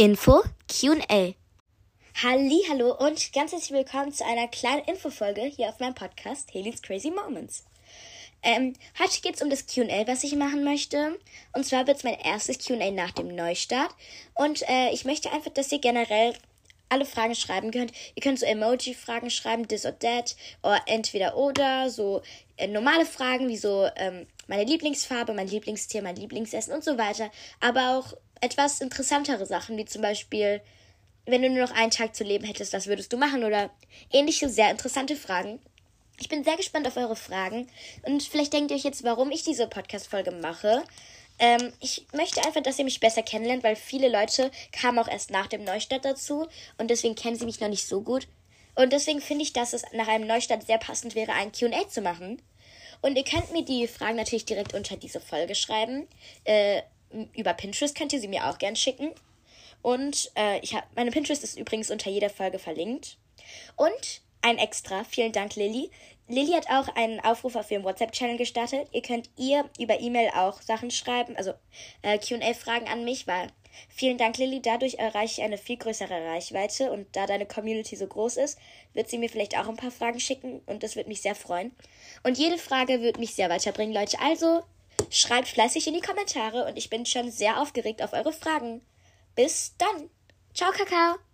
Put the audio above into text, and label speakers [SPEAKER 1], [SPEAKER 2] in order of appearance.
[SPEAKER 1] Info QA. Hallo und ganz herzlich willkommen zu einer kleinen Infofolge hier auf meinem Podcast Haley's Crazy Moments. Ähm, heute geht es um das QA, was ich machen möchte. Und zwar wird es mein erstes QA nach dem Neustart. Und äh, ich möchte einfach, dass ihr generell alle Fragen schreiben könnt. Ihr könnt so Emoji-Fragen schreiben, this or that, oder entweder oder, so äh, normale Fragen wie so ähm, meine Lieblingsfarbe, mein Lieblingstier, mein Lieblingsessen und so weiter. Aber auch etwas interessantere Sachen, wie zum Beispiel, wenn du nur noch einen Tag zu leben hättest, was würdest du machen? Oder ähnliche sehr interessante Fragen. Ich bin sehr gespannt auf eure Fragen. Und vielleicht denkt ihr euch jetzt, warum ich diese Podcast-Folge mache. Ähm, ich möchte einfach, dass ihr mich besser kennenlernt, weil viele Leute kamen auch erst nach dem Neustart dazu und deswegen kennen sie mich noch nicht so gut. Und deswegen finde ich, dass es nach einem Neustart sehr passend wäre, ein QA zu machen. Und ihr könnt mir die Fragen natürlich direkt unter diese Folge schreiben. Äh, über Pinterest könnt ihr sie mir auch gern schicken. Und äh, ich hab, meine Pinterest ist übrigens unter jeder Folge verlinkt. Und ein extra, vielen Dank, Lilly. Lilly hat auch einen Aufruf auf ihrem WhatsApp-Channel gestartet. Ihr könnt ihr über E-Mail auch Sachen schreiben, also äh, QA-Fragen an mich, weil vielen Dank, Lilly. Dadurch erreiche ich eine viel größere Reichweite und da deine Community so groß ist, wird sie mir vielleicht auch ein paar Fragen schicken und das wird mich sehr freuen. Und jede Frage wird mich sehr weiterbringen, Leute. Also schreibt fleißig in die Kommentare und ich bin schon sehr aufgeregt auf eure Fragen. Bis dann. Ciao, Kakao.